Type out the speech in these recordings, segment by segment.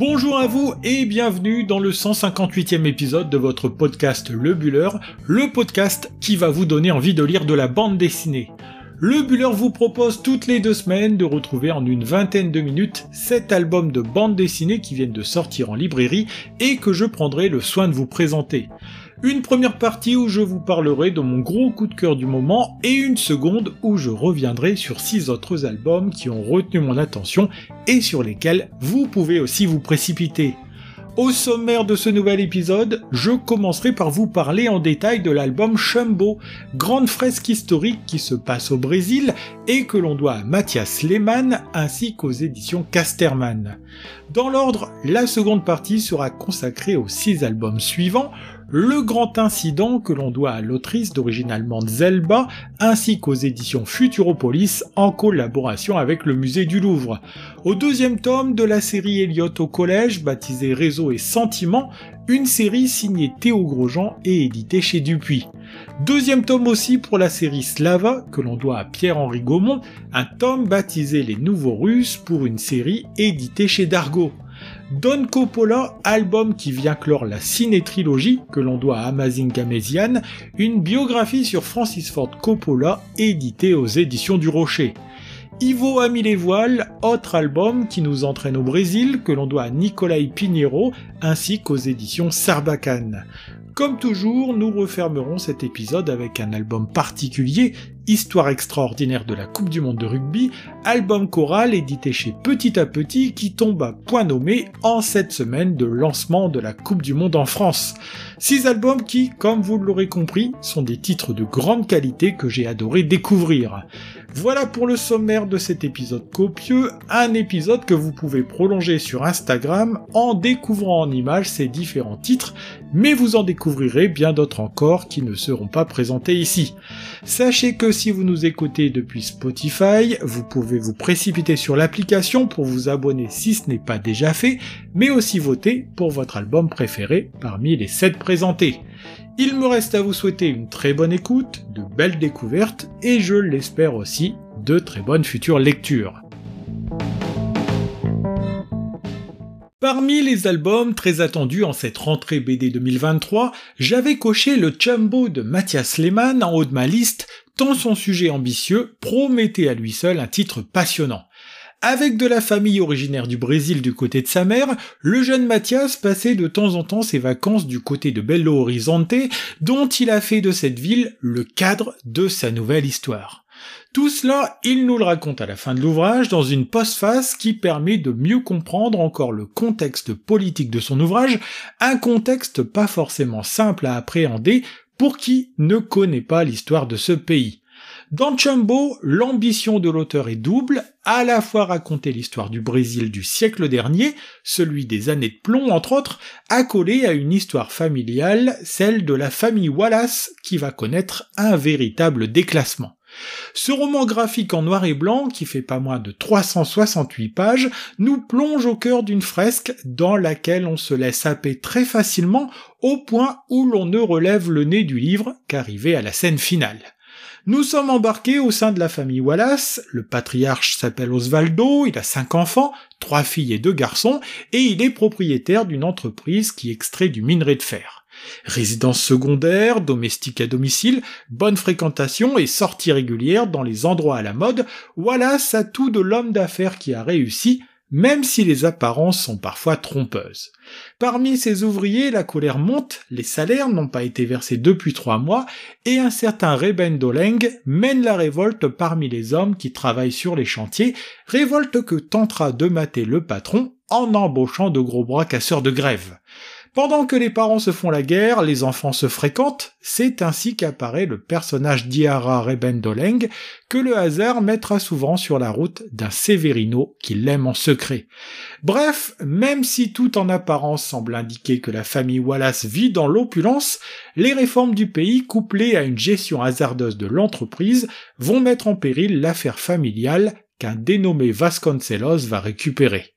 Bonjour à vous et bienvenue dans le 158e épisode de votre podcast Le Buller, le podcast qui va vous donner envie de lire de la bande dessinée. Le Buller vous propose toutes les deux semaines de retrouver en une vingtaine de minutes cet albums de bande dessinée qui viennent de sortir en librairie et que je prendrai le soin de vous présenter. Une première partie où je vous parlerai de mon gros coup de cœur du moment et une seconde où je reviendrai sur six autres albums qui ont retenu mon attention et sur lesquels vous pouvez aussi vous précipiter. Au sommaire de ce nouvel épisode, je commencerai par vous parler en détail de l'album Chumbo, grande fresque historique qui se passe au Brésil et que l'on doit à Mathias Lehmann ainsi qu'aux éditions Casterman. Dans l'ordre, la seconde partie sera consacrée aux six albums suivants, le grand incident que l'on doit à l'autrice d'origine allemande Zelba, ainsi qu'aux éditions Futuropolis en collaboration avec le musée du Louvre. Au deuxième tome de la série Elliott au collège, baptisée Réseau et Sentiments, une série signée Théo Grosjean et éditée chez Dupuis. Deuxième tome aussi pour la série Slava, que l'on doit à Pierre-Henri Gaumont, un tome baptisé Les Nouveaux Russes pour une série éditée chez Dargaud. Don Coppola, album qui vient clore la ciné-trilogie que l'on doit à Amazing Gamesian, une biographie sur Francis Ford Coppola éditée aux éditions du Rocher. Ivo a mis les voiles, autre album qui nous entraîne au Brésil que l'on doit à Nicolai Pinheiro ainsi qu'aux éditions Sarbacane. Comme toujours, nous refermerons cet épisode avec un album particulier, Histoire extraordinaire de la Coupe du Monde de rugby, album choral édité chez Petit à Petit qui tombe à point nommé en cette semaine de lancement de la Coupe du Monde en France. Six albums qui, comme vous l'aurez compris, sont des titres de grande qualité que j'ai adoré découvrir. Voilà pour le sommaire de cet épisode copieux, un épisode que vous pouvez prolonger sur Instagram en découvrant en images ces différents titres, mais vous en découvrirez bien d'autres encore qui ne seront pas présentés ici. Sachez que si vous nous écoutez depuis Spotify, vous pouvez vous précipiter sur l'application pour vous abonner si ce n'est pas déjà fait, mais aussi voter pour votre album préféré parmi les 7 présentés. Il me reste à vous souhaiter une très bonne écoute, de belles découvertes et je l'espère aussi de très bonnes futures lectures. Parmi les albums très attendus en cette rentrée BD 2023, j'avais coché le Chumbo de Mathias Lehmann en haut de ma liste, tant son sujet ambitieux promettait à lui seul un titre passionnant. Avec de la famille originaire du Brésil du côté de sa mère, le jeune Mathias passait de temps en temps ses vacances du côté de Belo Horizonte, dont il a fait de cette ville le cadre de sa nouvelle histoire. Tout cela, il nous le raconte à la fin de l'ouvrage dans une postface qui permet de mieux comprendre encore le contexte politique de son ouvrage, un contexte pas forcément simple à appréhender pour qui ne connaît pas l'histoire de ce pays. Dans Chumbo, l'ambition de l'auteur est double, à la fois raconter l'histoire du Brésil du siècle dernier, celui des années de plomb entre autres, accolé à une histoire familiale, celle de la famille Wallace, qui va connaître un véritable déclassement. Ce roman graphique en noir et blanc, qui fait pas moins de 368 pages, nous plonge au cœur d'une fresque dans laquelle on se laisse happer très facilement au point où l'on ne relève le nez du livre qu'arrivé à la scène finale. Nous sommes embarqués au sein de la famille Wallace, le patriarche s'appelle Osvaldo, il a cinq enfants, trois filles et deux garçons, et il est propriétaire d'une entreprise qui extrait du minerai de fer. Résidence secondaire, domestique à domicile, bonne fréquentation et sortie régulière dans les endroits à la mode, Wallace a tout de l'homme d'affaires qui a réussi, même si les apparences sont parfois trompeuses. Parmi ces ouvriers, la colère monte, les salaires n'ont pas été versés depuis trois mois, et un certain Reben Doleng mène la révolte parmi les hommes qui travaillent sur les chantiers, révolte que tentera de mater le patron en embauchant de gros bras casseurs de grève. Pendant que les parents se font la guerre, les enfants se fréquentent, c'est ainsi qu'apparaît le personnage d'Iara Rebendoleng que le hasard mettra souvent sur la route d'un Severino qui l'aime en secret. Bref, même si tout en apparence semble indiquer que la famille Wallace vit dans l'opulence, les réformes du pays couplées à une gestion hasardeuse de l'entreprise vont mettre en péril l'affaire familiale qu'un dénommé Vasconcelos va récupérer.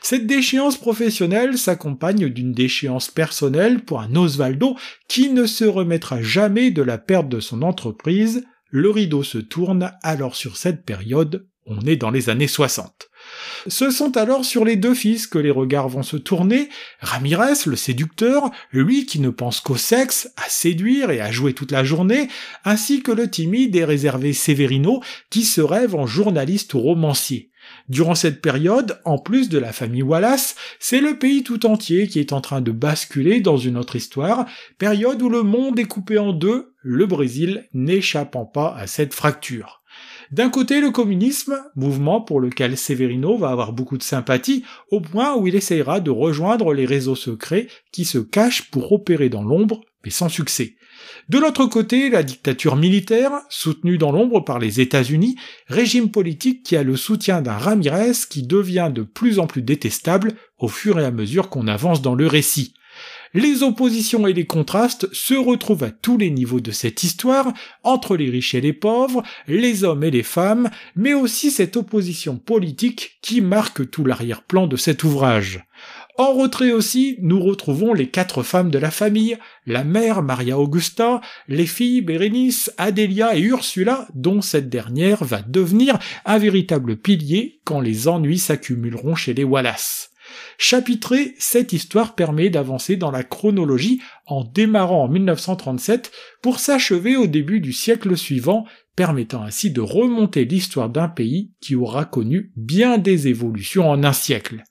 Cette déchéance professionnelle s'accompagne d'une déchéance personnelle pour un Osvaldo qui ne se remettra jamais de la perte de son entreprise. Le rideau se tourne alors sur cette période, on est dans les années 60. Ce sont alors sur les deux fils que les regards vont se tourner, Ramirez, le séducteur, lui qui ne pense qu'au sexe, à séduire et à jouer toute la journée, ainsi que le timide et réservé Severino, qui se rêve en journaliste ou romancier. Durant cette période, en plus de la famille Wallace, c'est le pays tout entier qui est en train de basculer dans une autre histoire, période où le monde est coupé en deux, le Brésil n'échappant pas à cette fracture. D'un côté, le communisme, mouvement pour lequel Severino va avoir beaucoup de sympathie, au point où il essayera de rejoindre les réseaux secrets qui se cachent pour opérer dans l'ombre, mais sans succès. De l'autre côté, la dictature militaire, soutenue dans l'ombre par les États-Unis, régime politique qui a le soutien d'un Ramirez qui devient de plus en plus détestable au fur et à mesure qu'on avance dans le récit. Les oppositions et les contrastes se retrouvent à tous les niveaux de cette histoire, entre les riches et les pauvres, les hommes et les femmes, mais aussi cette opposition politique qui marque tout l'arrière-plan de cet ouvrage. En retrait aussi, nous retrouvons les quatre femmes de la famille, la mère Maria Augusta, les filles Bérénice, Adélia et Ursula, dont cette dernière va devenir un véritable pilier quand les ennuis s'accumuleront chez les Wallace. Chapitré, cette histoire permet d'avancer dans la chronologie en démarrant en 1937 pour s'achever au début du siècle suivant, permettant ainsi de remonter l'histoire d'un pays qui aura connu bien des évolutions en un siècle.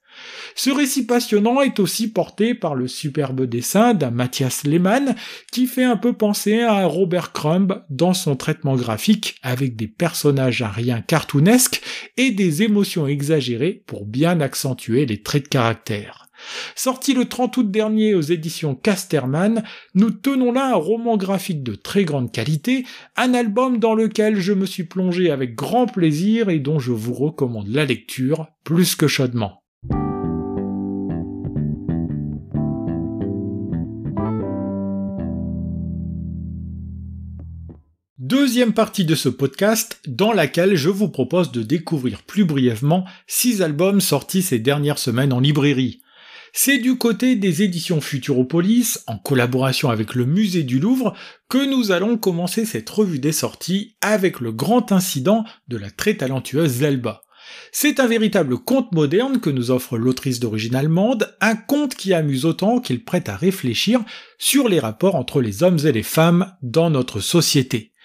Ce récit passionnant est aussi porté par le superbe dessin d'un Matthias Lehmann qui fait un peu penser à Robert Crumb dans son traitement graphique avec des personnages à rien cartoonesques et des émotions exagérées pour bien accentuer les traits de caractère. Sorti le 30 août dernier aux éditions Casterman, nous tenons là un roman graphique de très grande qualité, un album dans lequel je me suis plongé avec grand plaisir et dont je vous recommande la lecture plus que chaudement. Deuxième partie de ce podcast dans laquelle je vous propose de découvrir plus brièvement six albums sortis ces dernières semaines en librairie. C'est du côté des éditions Futuropolis, en collaboration avec le musée du Louvre, que nous allons commencer cette revue des sorties avec le grand incident de la très talentueuse Zelba. C'est un véritable conte moderne que nous offre l'autrice d'origine allemande, un conte qui amuse autant qu'il prête à réfléchir sur les rapports entre les hommes et les femmes dans notre société.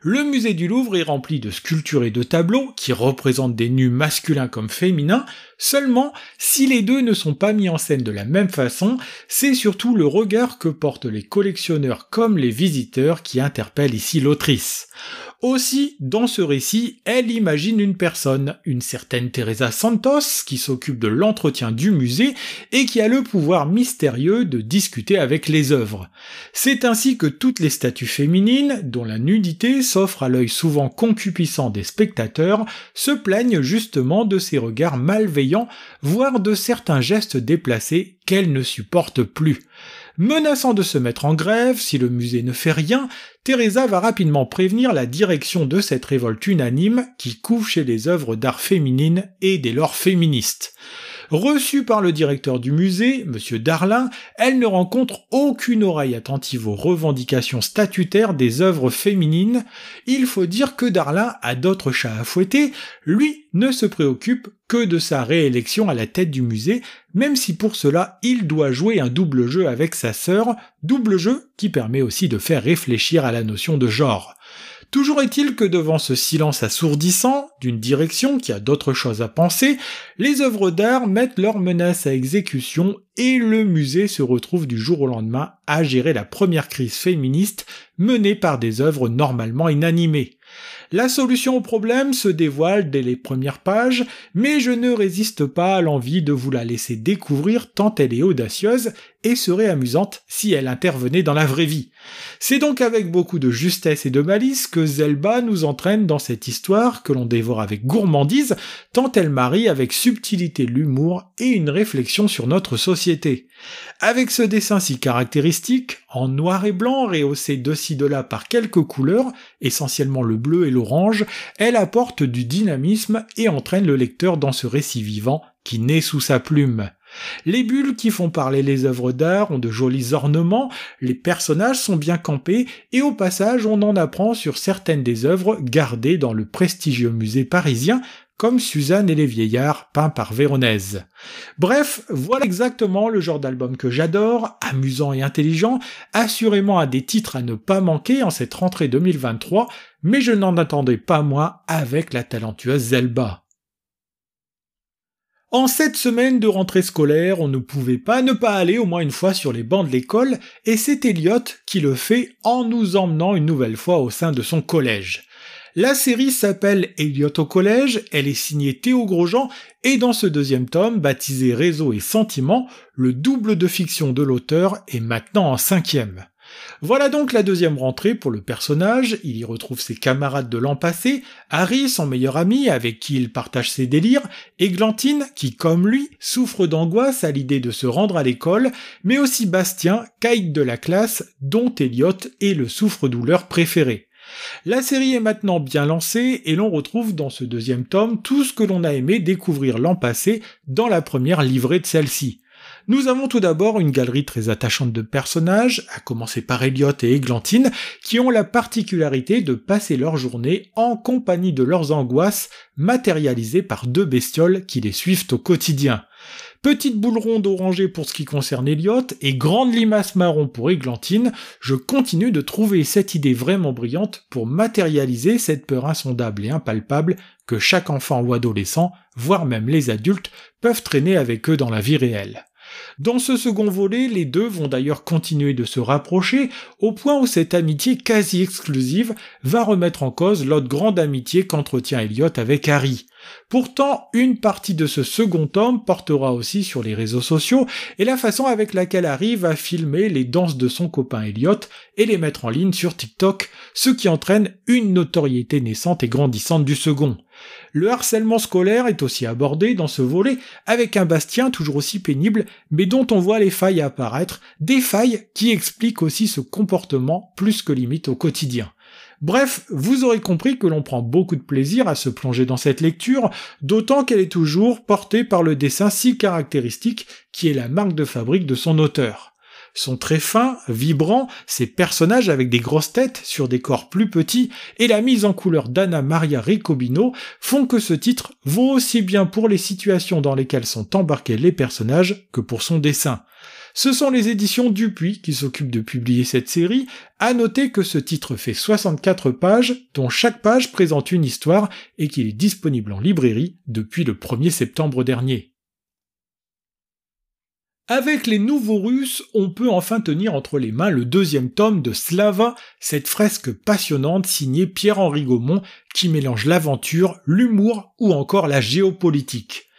Le musée du Louvre est rempli de sculptures et de tableaux qui représentent des nus masculins comme féminins, seulement si les deux ne sont pas mis en scène de la même façon, c'est surtout le regard que portent les collectionneurs comme les visiteurs qui interpellent ici l'autrice. Aussi, dans ce récit, elle imagine une personne, une certaine Teresa Santos, qui s'occupe de l'entretien du musée et qui a le pouvoir mystérieux de discuter avec les œuvres. C'est ainsi que toutes les statues féminines, dont la nudité s'offre à l'œil souvent concupissant des spectateurs, se plaignent justement de ces regards malveillants, voire de certains gestes déplacés qu'elles ne supportent plus. Menaçant de se mettre en grève si le musée ne fait rien, Teresa va rapidement prévenir la direction de cette révolte unanime qui couvre chez les œuvres d'art féminines et dès lors féministes. Reçue par le directeur du musée, M. Darlin, elle ne rencontre aucune oreille attentive aux revendications statutaires des œuvres féminines. Il faut dire que Darlin a d'autres chats à fouetter, lui ne se préoccupe que de sa réélection à la tête du musée, même si pour cela il doit jouer un double jeu avec sa sœur, double jeu qui permet aussi de faire réfléchir à la notion de genre. Toujours est-il que devant ce silence assourdissant, d'une direction qui a d'autres choses à penser, les œuvres d'art mettent leurs menaces à exécution et le musée se retrouve du jour au lendemain à gérer la première crise féministe menée par des œuvres normalement inanimées. La solution au problème se dévoile dès les premières pages, mais je ne résiste pas à l'envie de vous la laisser découvrir tant elle est audacieuse et serait amusante si elle intervenait dans la vraie vie. C'est donc avec beaucoup de justesse et de malice que Zelba nous entraîne dans cette histoire que l'on dévore avec gourmandise, tant elle marie avec subtilité l'humour et une réflexion sur notre société. Avec ce dessin si caractéristique, en noir et blanc rehaussé de ci de là par quelques couleurs, essentiellement le bleu et l'orange, elle apporte du dynamisme et entraîne le lecteur dans ce récit vivant qui naît sous sa plume. Les bulles qui font parler les œuvres d'art ont de jolis ornements, les personnages sont bien campés, et au passage on en apprend sur certaines des œuvres gardées dans le prestigieux musée parisien, comme Suzanne et les vieillards, peint par Véronèse. Bref, voilà exactement le genre d'album que j'adore, amusant et intelligent, assurément à des titres à ne pas manquer en cette rentrée 2023, mais je n'en attendais pas moins avec la talentueuse Zelba. En cette semaine de rentrée scolaire, on ne pouvait pas ne pas aller au moins une fois sur les bancs de l'école, et c'est Elliot qui le fait en nous emmenant une nouvelle fois au sein de son collège. La série s'appelle Elliot au collège, elle est signée Théo Grosjean, et dans ce deuxième tome, baptisé Réseau et Sentiment, le double de fiction de l'auteur est maintenant en cinquième. Voilà donc la deuxième rentrée pour le personnage, il y retrouve ses camarades de l'an passé, Harry, son meilleur ami, avec qui il partage ses délires, et qui, comme lui, souffre d'angoisse à l'idée de se rendre à l'école, mais aussi Bastien, caïd de la classe, dont Elliot est le souffre-douleur préféré. La série est maintenant bien lancée et l'on retrouve dans ce deuxième tome tout ce que l'on a aimé découvrir l'an passé dans la première livrée de celle-ci. Nous avons tout d'abord une galerie très attachante de personnages, à commencer par Elliot et Églantine, qui ont la particularité de passer leur journée en compagnie de leurs angoisses, matérialisées par deux bestioles qui les suivent au quotidien. Petite boule ronde orangée pour ce qui concerne Elliot et grande limace marron pour Églantine, je continue de trouver cette idée vraiment brillante pour matérialiser cette peur insondable et impalpable que chaque enfant ou adolescent, voire même les adultes, peuvent traîner avec eux dans la vie réelle. Dans ce second volet, les deux vont d'ailleurs continuer de se rapprocher au point où cette amitié quasi exclusive va remettre en cause l'autre grande amitié qu'entretient Elliot avec Harry. Pourtant, une partie de ce second tome portera aussi sur les réseaux sociaux et la façon avec laquelle Harry va filmer les danses de son copain Elliot et les mettre en ligne sur TikTok, ce qui entraîne une notoriété naissante et grandissante du second. Le harcèlement scolaire est aussi abordé dans ce volet avec un Bastien toujours aussi pénible, mais dont on voit les failles apparaître, des failles qui expliquent aussi ce comportement plus que limite au quotidien. Bref, vous aurez compris que l'on prend beaucoup de plaisir à se plonger dans cette lecture, d'autant qu'elle est toujours portée par le dessin si caractéristique qui est la marque de fabrique de son auteur sont très fins, vibrants, ces personnages avec des grosses têtes sur des corps plus petits et la mise en couleur d'Anna Maria Riccobino font que ce titre vaut aussi bien pour les situations dans lesquelles sont embarqués les personnages que pour son dessin. Ce sont les éditions Dupuis qui s'occupent de publier cette série. À noter que ce titre fait 64 pages, dont chaque page présente une histoire et qu'il est disponible en librairie depuis le 1er septembre dernier. Avec les nouveaux Russes, on peut enfin tenir entre les mains le deuxième tome de Slava, cette fresque passionnante signée Pierre-Henri Gaumont qui mélange l'aventure, l'humour ou encore la géopolitique.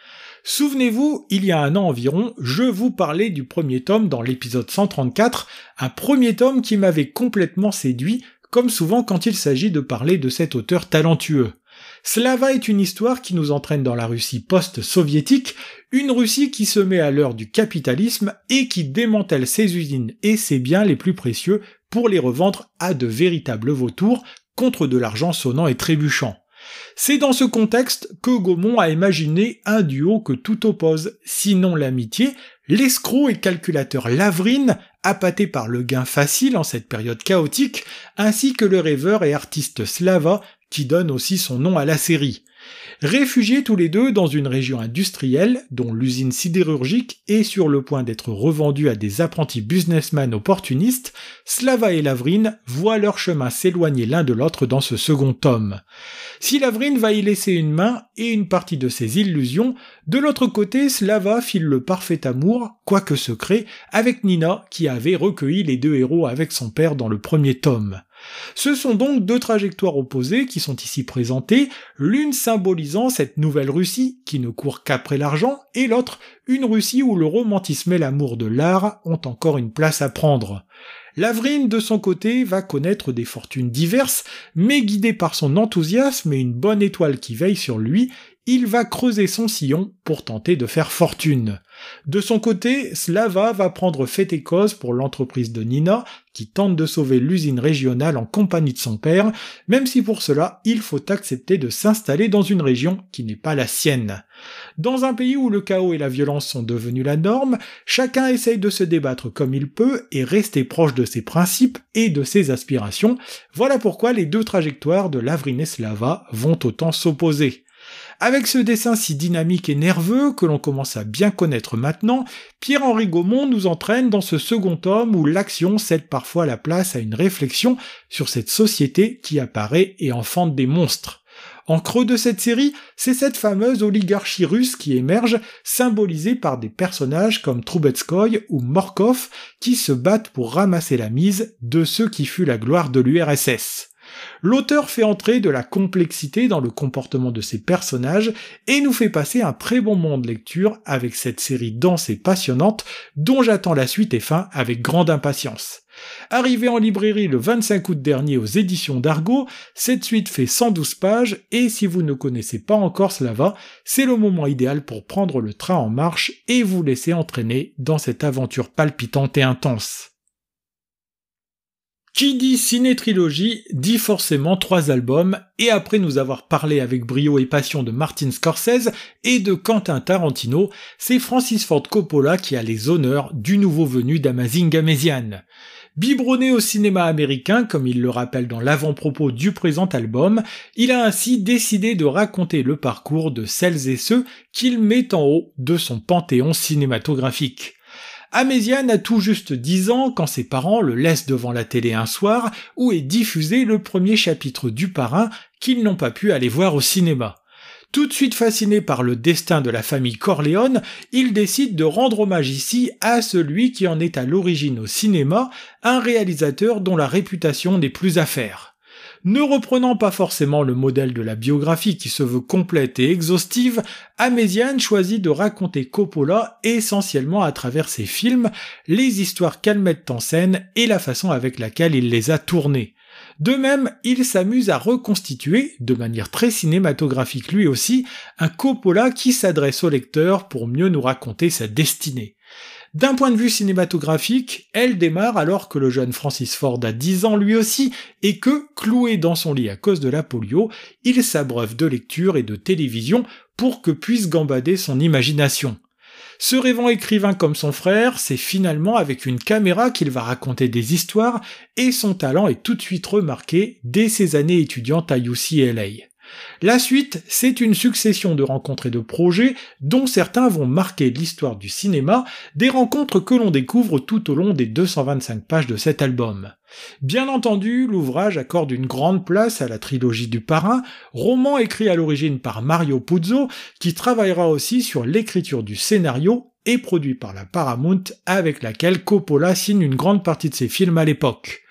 Souvenez-vous, il y a un an environ, je vous parlais du premier tome dans l'épisode 134, un premier tome qui m'avait complètement séduit, comme souvent quand il s'agit de parler de cet auteur talentueux. Slava est une histoire qui nous entraîne dans la Russie post-soviétique, une Russie qui se met à l'heure du capitalisme et qui démantèle ses usines et ses biens les plus précieux pour les revendre à de véritables vautours contre de l'argent sonnant et trébuchant. C'est dans ce contexte que Gaumont a imaginé un duo que tout oppose, sinon l'amitié, l'escroc et calculateur Lavrine, appâté par le gain facile en cette période chaotique, ainsi que le rêveur et artiste Slava, qui donne aussi son nom à la série. Réfugiés tous les deux dans une région industrielle dont l'usine sidérurgique est sur le point d'être revendue à des apprentis businessmen opportunistes, Slava et Lavrine voient leur chemin s'éloigner l'un de l'autre dans ce second tome. Si Lavrine va y laisser une main et une partie de ses illusions, de l'autre côté, Slava file le parfait amour, quoique secret, avec Nina qui avait recueilli les deux héros avec son père dans le premier tome. Ce sont donc deux trajectoires opposées qui sont ici présentées, l'une symbolisant cette nouvelle Russie qui ne court qu'après l'argent, et l'autre une Russie où le romantisme et l'amour de l'art ont encore une place à prendre. Lavrine, de son côté, va connaître des fortunes diverses, mais guidé par son enthousiasme et une bonne étoile qui veille sur lui, il va creuser son sillon pour tenter de faire fortune. De son côté, Slava va prendre fait et cause pour l'entreprise de Nina, qui tente de sauver l'usine régionale en compagnie de son père, même si pour cela il faut accepter de s'installer dans une région qui n'est pas la sienne. Dans un pays où le chaos et la violence sont devenus la norme, chacun essaye de se débattre comme il peut et rester proche de ses principes et de ses aspirations. Voilà pourquoi les deux trajectoires de Lavrin et Slava vont autant s'opposer. Avec ce dessin si dynamique et nerveux que l'on commence à bien connaître maintenant, Pierre-Henri Gaumont nous entraîne dans ce second tome où l'action cède parfois la place à une réflexion sur cette société qui apparaît et enfante des monstres. En creux de cette série, c'est cette fameuse oligarchie russe qui émerge, symbolisée par des personnages comme Troubetskoy ou Morkov qui se battent pour ramasser la mise de ce qui fut la gloire de l'URSS. L'auteur fait entrer de la complexité dans le comportement de ses personnages et nous fait passer un très bon moment de lecture avec cette série dense et passionnante dont j'attends la suite et fin avec grande impatience. Arrivé en librairie le 25 août dernier aux éditions d'Argo, cette suite fait 112 pages et si vous ne connaissez pas encore Slava, c'est le moment idéal pour prendre le train en marche et vous laisser entraîner dans cette aventure palpitante et intense. Qui dit ciné-trilogie dit forcément trois albums, et après nous avoir parlé avec brio et passion de Martin Scorsese et de Quentin Tarantino, c'est Francis Ford Coppola qui a les honneurs du nouveau venu d'Amazing Amasian. Biberonné au cinéma américain, comme il le rappelle dans l'avant-propos du présent album, il a ainsi décidé de raconter le parcours de celles et ceux qu'il met en haut de son panthéon cinématographique. Améziane a tout juste 10 ans quand ses parents le laissent devant la télé un soir où est diffusé le premier chapitre du parrain qu'ils n'ont pas pu aller voir au cinéma. Tout de suite fasciné par le destin de la famille Corleone, il décide de rendre hommage ici à celui qui en est à l'origine au cinéma, un réalisateur dont la réputation n'est plus à faire. Ne reprenant pas forcément le modèle de la biographie qui se veut complète et exhaustive, Améziane choisit de raconter Coppola essentiellement à travers ses films, les histoires qu'elle met en scène et la façon avec laquelle il les a tournées. De même, il s'amuse à reconstituer, de manière très cinématographique lui aussi, un Coppola qui s'adresse au lecteur pour mieux nous raconter sa destinée. D'un point de vue cinématographique, elle démarre alors que le jeune Francis Ford a 10 ans lui aussi, et que, cloué dans son lit à cause de la polio, il s'abreuve de lecture et de télévision pour que puisse gambader son imagination. Se rêvant écrivain comme son frère, c'est finalement avec une caméra qu'il va raconter des histoires et son talent est tout de suite remarqué dès ses années étudiantes à UCLA. La suite, c'est une succession de rencontres et de projets dont certains vont marquer l'histoire du cinéma, des rencontres que l'on découvre tout au long des 225 pages de cet album. Bien entendu, l'ouvrage accorde une grande place à la trilogie du parrain, roman écrit à l'origine par Mario Puzo, qui travaillera aussi sur l'écriture du scénario et produit par la Paramount avec laquelle Coppola signe une grande partie de ses films à l'époque.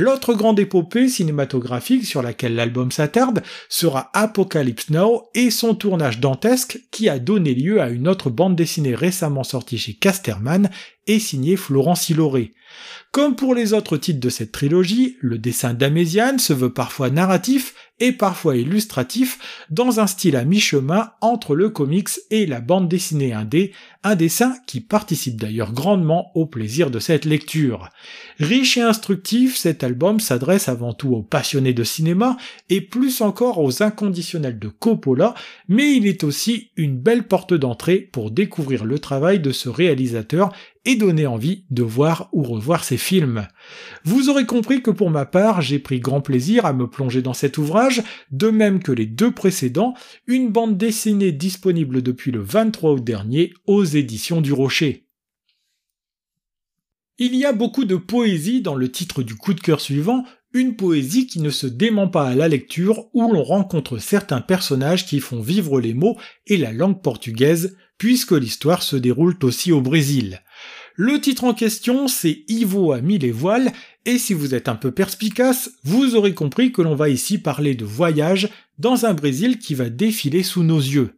L'autre grande épopée cinématographique sur laquelle l'album s'attarde sera Apocalypse Now et son tournage dantesque qui a donné lieu à une autre bande dessinée récemment sortie chez Casterman et signée Florence Hiloré. Comme pour les autres titres de cette trilogie, le dessin d'Améziane se veut parfois narratif et parfois illustratif dans un style à mi-chemin entre le comics et la bande dessinée indé, un dessin qui participe d'ailleurs grandement au plaisir de cette lecture. Riche et instructif, cet album s'adresse avant tout aux passionnés de cinéma et plus encore aux inconditionnels de Coppola, mais il est aussi une belle porte d'entrée pour découvrir le travail de ce réalisateur et donner envie de voir ou revoir ses films. Vous aurez compris que pour ma part, j'ai pris grand plaisir à me plonger dans cet ouvrage, de même que les deux précédents, une bande dessinée disponible depuis le 23 août dernier aux éditions du Rocher. Il y a beaucoup de poésie dans le titre du coup de cœur suivant, une poésie qui ne se dément pas à la lecture où l'on rencontre certains personnages qui font vivre les mots et la langue portugaise, puisque l'histoire se déroule aussi au Brésil. Le titre en question, c'est Ivo a mis les voiles, et si vous êtes un peu perspicace, vous aurez compris que l'on va ici parler de voyage dans un Brésil qui va défiler sous nos yeux.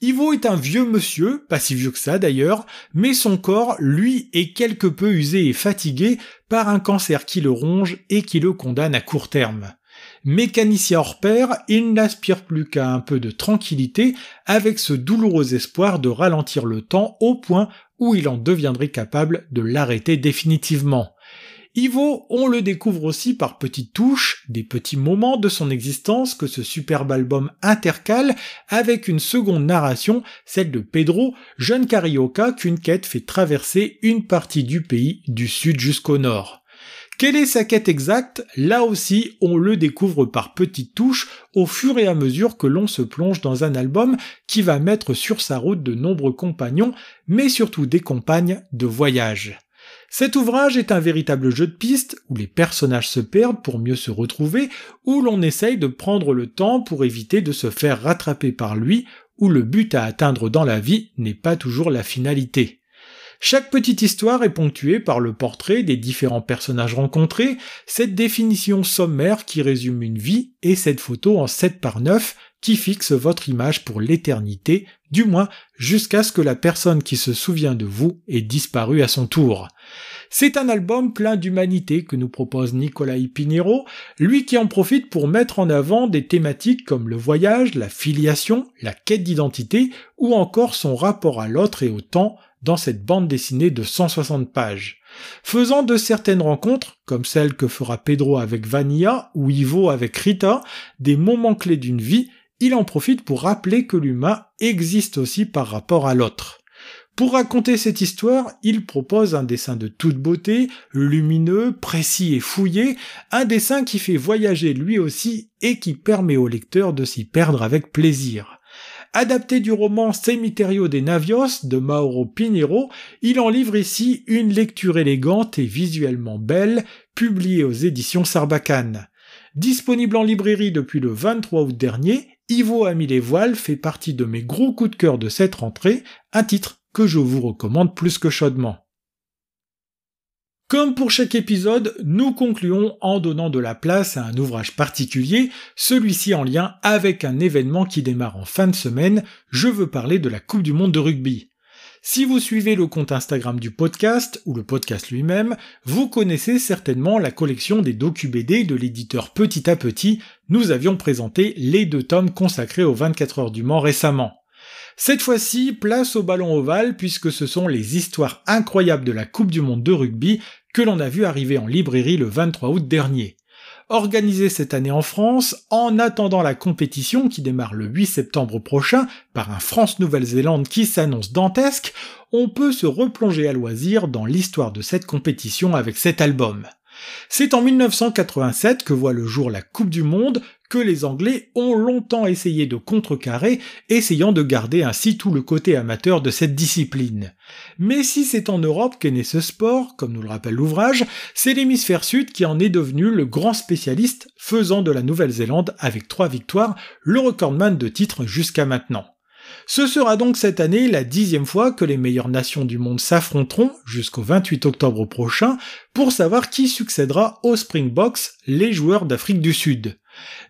Ivo est un vieux monsieur, pas si vieux que ça d'ailleurs, mais son corps, lui, est quelque peu usé et fatigué par un cancer qui le ronge et qui le condamne à court terme. Mécanicien hors pair, il n'aspire plus qu'à un peu de tranquillité avec ce douloureux espoir de ralentir le temps au point où il en deviendrait capable de l'arrêter définitivement. Ivo, on le découvre aussi par petites touches, des petits moments de son existence que ce superbe album intercale avec une seconde narration, celle de Pedro, jeune carioca qu'une quête fait traverser une partie du pays du sud jusqu'au nord. Quelle est sa quête exacte? Là aussi, on le découvre par petites touches au fur et à mesure que l'on se plonge dans un album qui va mettre sur sa route de nombreux compagnons, mais surtout des compagnes de voyage. Cet ouvrage est un véritable jeu de piste où les personnages se perdent pour mieux se retrouver, où l'on essaye de prendre le temps pour éviter de se faire rattraper par lui, où le but à atteindre dans la vie n'est pas toujours la finalité. Chaque petite histoire est ponctuée par le portrait des différents personnages rencontrés, cette définition sommaire qui résume une vie et cette photo en 7 par 9 qui fixe votre image pour l'éternité, du moins jusqu'à ce que la personne qui se souvient de vous ait disparu à son tour. C'est un album plein d'humanité que nous propose Nicolas Pinheiro, lui qui en profite pour mettre en avant des thématiques comme le voyage, la filiation, la quête d'identité ou encore son rapport à l'autre et au temps dans cette bande dessinée de 160 pages. Faisant de certaines rencontres, comme celle que fera Pedro avec Vanilla ou Ivo avec Rita, des moments clés d'une vie, il en profite pour rappeler que l'humain existe aussi par rapport à l'autre. Pour raconter cette histoire, il propose un dessin de toute beauté, lumineux, précis et fouillé, un dessin qui fait voyager lui aussi et qui permet au lecteur de s'y perdre avec plaisir. Adapté du roman Cemiterio de Navios de Mauro Pinheiro, il en livre ici une lecture élégante et visuellement belle, publiée aux éditions Sarbacane. Disponible en librairie depuis le 23 août dernier, Ivo a mis les voiles fait partie de mes gros coups de cœur de cette rentrée, un titre que je vous recommande plus que chaudement. Comme pour chaque épisode, nous concluons en donnant de la place à un ouvrage particulier, celui-ci en lien avec un événement qui démarre en fin de semaine, je veux parler de la Coupe du Monde de rugby. Si vous suivez le compte Instagram du podcast, ou le podcast lui-même, vous connaissez certainement la collection des docu-BD de l'éditeur Petit à Petit, nous avions présenté les deux tomes consacrés aux 24 heures du Mans récemment. Cette fois-ci, place au ballon ovale puisque ce sont les histoires incroyables de la Coupe du Monde de rugby que l'on a vu arriver en librairie le 23 août dernier organisé cette année en France en attendant la compétition qui démarre le 8 septembre prochain par un France-Nouvelle-Zélande qui s'annonce dantesque, on peut se replonger à loisir dans l'histoire de cette compétition avec cet album. C'est en 1987 que voit le jour la Coupe du Monde, que les Anglais ont longtemps essayé de contrecarrer, essayant de garder ainsi tout le côté amateur de cette discipline. Mais si c'est en Europe qu'est né ce sport, comme nous le rappelle l'ouvrage, c'est l'hémisphère sud qui en est devenu le grand spécialiste, faisant de la Nouvelle-Zélande, avec trois victoires, le recordman de titres jusqu'à maintenant. Ce sera donc cette année la dixième fois que les meilleures nations du monde s'affronteront jusqu'au 28 octobre prochain pour savoir qui succédera aux Springboks, les joueurs d'Afrique du Sud.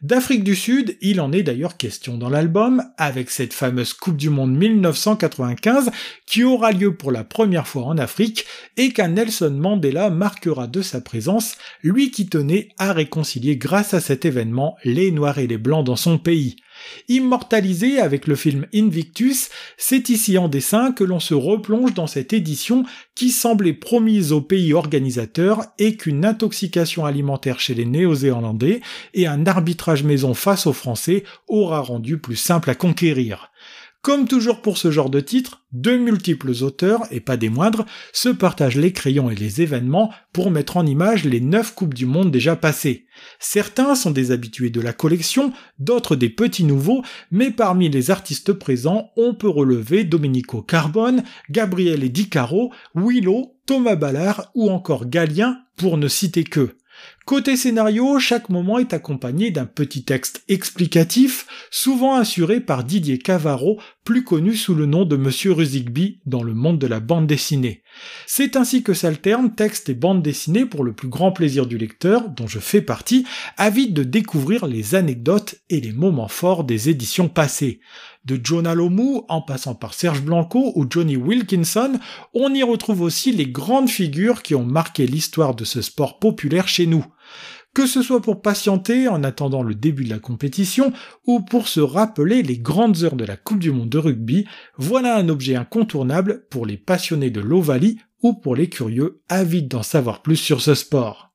D'Afrique du Sud, il en est d'ailleurs question dans l'album, avec cette fameuse Coupe du Monde 1995 qui aura lieu pour la première fois en Afrique et qu'un Nelson Mandela marquera de sa présence, lui qui tenait à réconcilier grâce à cet événement les Noirs et les Blancs dans son pays. Immortalisé avec le film Invictus, c'est ici en dessin que l'on se replonge dans cette édition qui semblait promise aux pays organisateurs et qu'une intoxication alimentaire chez les Néo-Zélandais et un arbitrage maison face aux Français aura rendu plus simple à conquérir. Comme toujours pour ce genre de titre, de multiples auteurs, et pas des moindres, se partagent les crayons et les événements pour mettre en image les neuf Coupes du Monde déjà passées. Certains sont des habitués de la collection, d'autres des petits nouveaux, mais parmi les artistes présents, on peut relever Domenico Carbone, Gabriel et Di Caro, Willow, Thomas Ballard ou encore Galien, pour ne citer que. Côté scénario, chaque moment est accompagné d'un petit texte explicatif, souvent assuré par Didier Cavaro, plus connu sous le nom de Monsieur Rusigby dans le monde de la bande dessinée. C'est ainsi que s'alternent texte et bande dessinée pour le plus grand plaisir du lecteur, dont je fais partie, avide de découvrir les anecdotes et les moments forts des éditions passées. De John Alomou, en passant par Serge Blanco ou Johnny Wilkinson, on y retrouve aussi les grandes figures qui ont marqué l'histoire de ce sport populaire chez nous. Que ce soit pour patienter en attendant le début de la compétition ou pour se rappeler les grandes heures de la Coupe du Monde de rugby, voilà un objet incontournable pour les passionnés de l'Ovalie ou pour les curieux avides d'en savoir plus sur ce sport.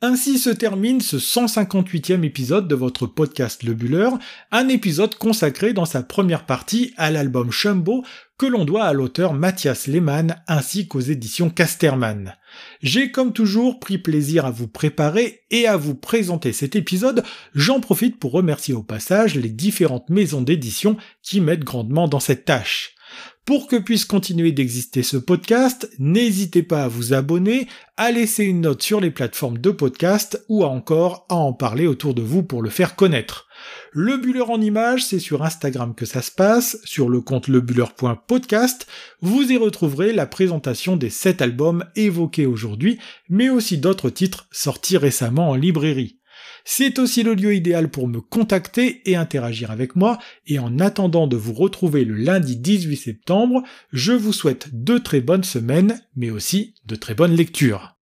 Ainsi se termine ce 158e épisode de votre podcast Le Buller, un épisode consacré dans sa première partie à l'album Shumbo que l'on doit à l'auteur Mathias Lehmann ainsi qu'aux éditions Casterman. J'ai comme toujours pris plaisir à vous préparer et à vous présenter cet épisode, j'en profite pour remercier au passage les différentes maisons d'édition qui m'aident grandement dans cette tâche. Pour que puisse continuer d'exister ce podcast, n'hésitez pas à vous abonner, à laisser une note sur les plateformes de podcast ou encore à en parler autour de vous pour le faire connaître. Le Buller en images, c'est sur Instagram que ça se passe, sur le compte lebuller.podcast, vous y retrouverez la présentation des 7 albums évoqués aujourd'hui, mais aussi d'autres titres sortis récemment en librairie. C'est aussi le lieu idéal pour me contacter et interagir avec moi, et en attendant de vous retrouver le lundi 18 septembre, je vous souhaite de très bonnes semaines, mais aussi de très bonnes lectures.